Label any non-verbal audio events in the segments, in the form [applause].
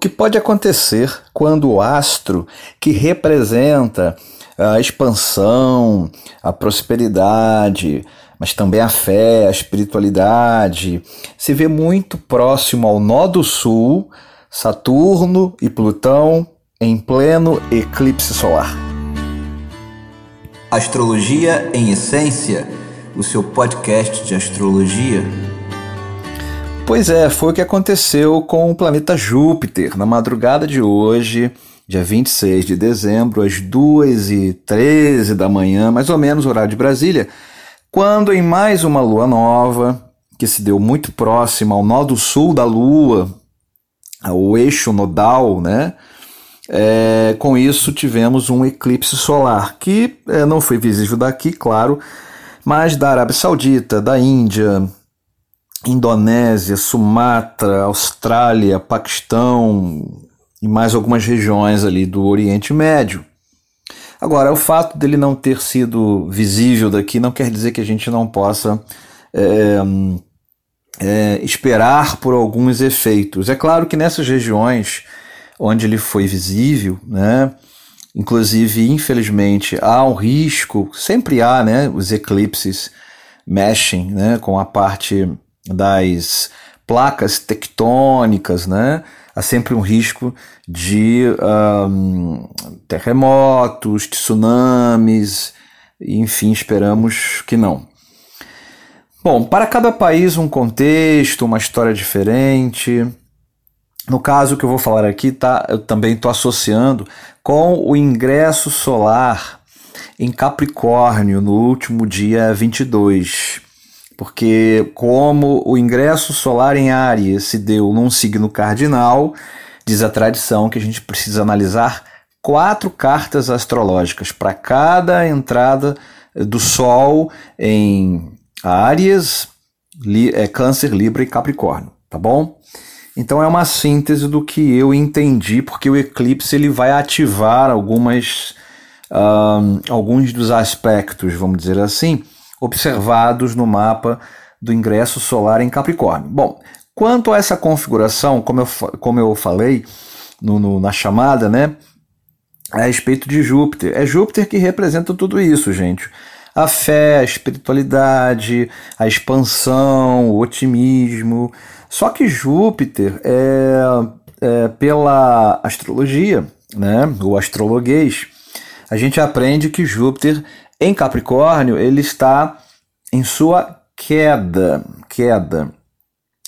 que pode acontecer quando o astro que representa a expansão, a prosperidade, mas também a fé, a espiritualidade, se vê muito próximo ao nó do sul, Saturno e Plutão em pleno eclipse solar. Astrologia em Essência, o seu podcast de astrologia. Pois é, foi o que aconteceu com o planeta Júpiter na madrugada de hoje dia 26 de dezembro, às 2h13 da manhã, mais ou menos, horário de Brasília, quando em mais uma lua nova, que se deu muito próxima ao nó do sul da lua, ao eixo nodal, né? É, com isso tivemos um eclipse solar, que é, não foi visível daqui, claro, mas da Arábia Saudita, da Índia, Indonésia, Sumatra, Austrália, Paquistão, e mais algumas regiões ali do Oriente Médio. Agora, o fato dele não ter sido visível daqui não quer dizer que a gente não possa é, é, esperar por alguns efeitos. É claro que nessas regiões onde ele foi visível, né, inclusive, infelizmente, há um risco, sempre há, né, os eclipses mexem né, com a parte das placas tectônicas, né, há sempre um risco de um, terremotos, tsunamis, enfim, esperamos que não. Bom, para cada país um contexto, uma história diferente. No caso que eu vou falar aqui, tá, eu também estou associando com o ingresso solar em Capricórnio no último dia 22 porque como o ingresso solar em Áries se deu num signo cardinal, diz a tradição que a gente precisa analisar quatro cartas astrológicas para cada entrada do Sol em Áries, é, Câncer, Libra e Capricórnio, tá bom? Então é uma síntese do que eu entendi, porque o eclipse ele vai ativar algumas, um, alguns dos aspectos, vamos dizer assim, observados no mapa do ingresso solar em Capricórnio. Bom, quanto a essa configuração, como eu, como eu falei no, no, na chamada, né, a respeito de Júpiter. É Júpiter que representa tudo isso, gente. A fé, a espiritualidade, a expansão, o otimismo. Só que Júpiter é, é pela astrologia, né, o astrologuês, a gente aprende que Júpiter em Capricórnio, ele está em sua queda, queda.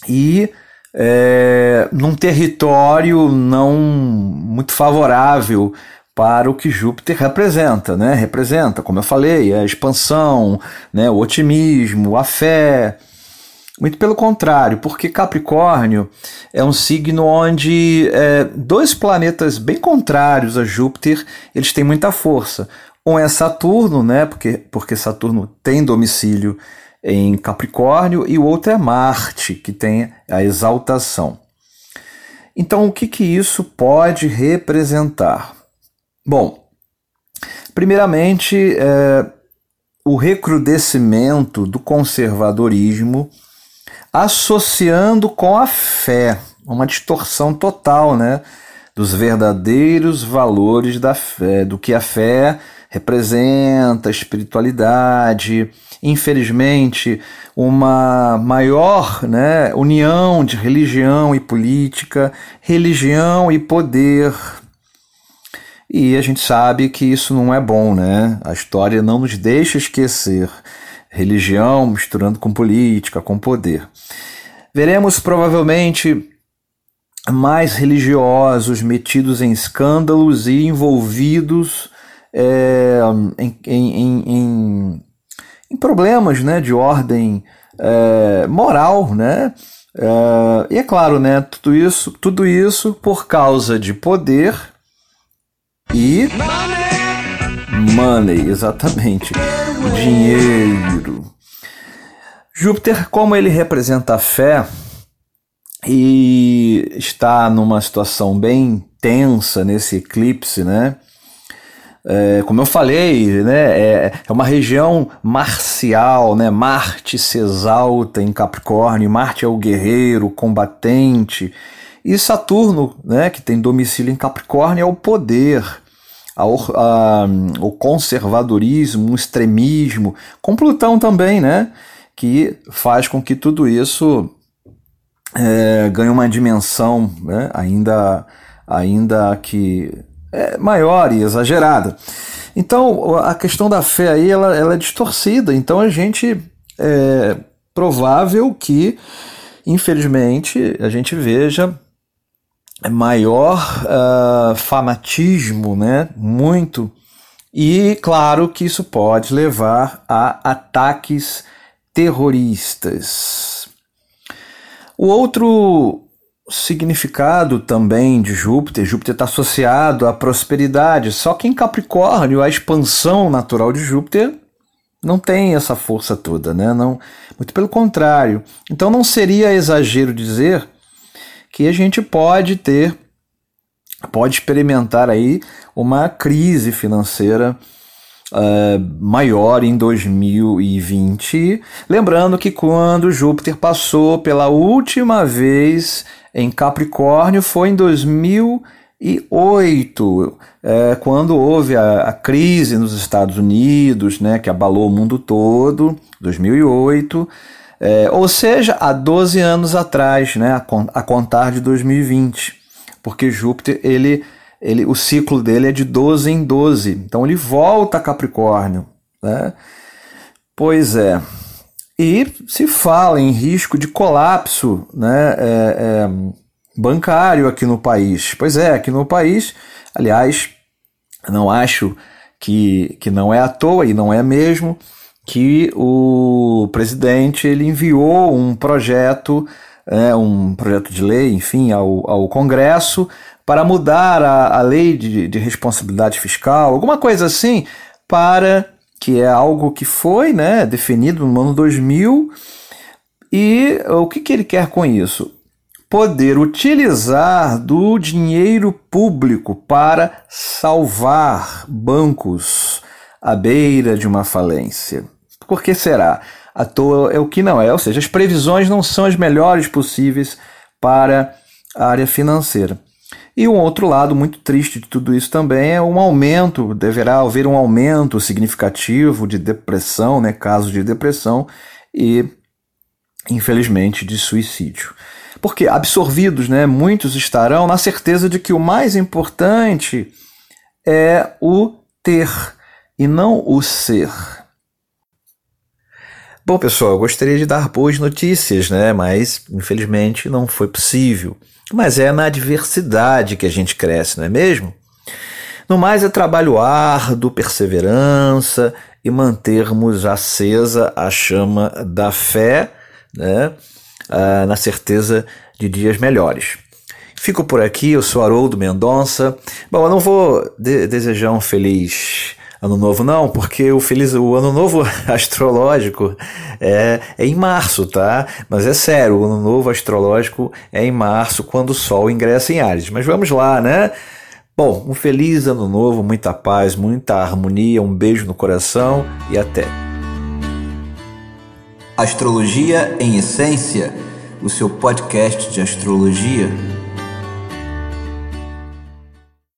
E é, num território não muito favorável para o que Júpiter representa, né? Representa, como eu falei, a expansão, né? o otimismo, a fé. Muito pelo contrário, porque Capricórnio é um signo onde é, dois planetas bem contrários a Júpiter eles têm muita força. Um é Saturno, né? Porque, porque Saturno tem domicílio em Capricórnio, e o outro é Marte, que tem a exaltação. Então, o que, que isso pode representar? Bom, primeiramente, é, o recrudescimento do conservadorismo associando com a fé, uma distorção total, né? Dos verdadeiros valores da fé, do que a fé representa espiritualidade, infelizmente, uma maior né, união de religião e política, religião e poder. E a gente sabe que isso não é bom, né? A história não nos deixa esquecer religião misturando com política, com poder. Veremos provavelmente mais religiosos metidos em escândalos e envolvidos é, em, em, em, em, problemas né, de ordem é, moral, né? É, e é claro, né, tudo isso, tudo isso por causa de poder e money, money exatamente, dinheiro. Júpiter, como ele representa a fé e está numa situação bem tensa nesse eclipse, né? É, como eu falei, né, é, é, uma região marcial, né? Marte se exalta em Capricórnio, Marte é o guerreiro, o combatente, E Saturno, né, que tem domicílio em Capricórnio, é o poder, a, a, o conservadorismo, o extremismo, com Plutão também, né, que faz com que tudo isso é, ganhe uma dimensão né, ainda, ainda que é maior e exagerada. Então a questão da fé aí ela, ela é distorcida. Então a gente é provável que, infelizmente, a gente veja maior uh, fanatismo, né? Muito. E claro que isso pode levar a ataques terroristas. O outro significado também de Júpiter, Júpiter está associado à prosperidade, só que em Capricórnio a expansão natural de Júpiter não tem essa força toda, né? Não, muito pelo contrário. Então não seria exagero dizer que a gente pode ter, pode experimentar aí uma crise financeira uh, maior em 2020. Lembrando que quando Júpiter passou pela última vez em Capricórnio foi em 2008, é, quando houve a, a, crise nos Estados Unidos, né, que abalou o mundo todo, 2008. É, ou seja, há 12 anos atrás, né, a, contar de 2020, porque Júpiter, ele, ele, o ciclo dele é de 12 em 12, então ele volta a Capricórnio. Né? Pois é. E se fala em risco de colapso né, é, é, bancário aqui no país. Pois é, aqui no país, aliás, não acho que, que não é à toa e não é mesmo que o presidente ele enviou um projeto, é, um projeto de lei, enfim, ao, ao Congresso para mudar a, a lei de, de responsabilidade fiscal, alguma coisa assim, para que é algo que foi né, definido no ano 2000. E o que, que ele quer com isso? Poder utilizar do dinheiro público para salvar bancos à beira de uma falência. Por que será? À toa é o que não é, ou seja, as previsões não são as melhores possíveis para a área financeira. E um outro lado muito triste de tudo isso também é um aumento, deverá haver um aumento significativo de depressão, né, casos de depressão e, infelizmente, de suicídio. Porque absorvidos, né, muitos estarão na certeza de que o mais importante é o ter e não o ser. Bom, pessoal, eu gostaria de dar boas notícias, né? Mas infelizmente não foi possível. Mas é na adversidade que a gente cresce, não é mesmo? No mais, é trabalho árduo, perseverança e mantermos acesa a chama da fé, né? Ah, na certeza de dias melhores. Fico por aqui, eu sou Haroldo Mendonça. Bom, eu não vou de desejar um feliz ano novo não, porque o feliz o ano novo [laughs] astrológico é, é em março, tá? Mas é sério, o ano novo astrológico é em março, quando o Sol ingressa em Ares. Mas vamos lá, né? Bom, um feliz ano novo, muita paz, muita harmonia, um beijo no coração e até. Astrologia em Essência, o seu podcast de astrologia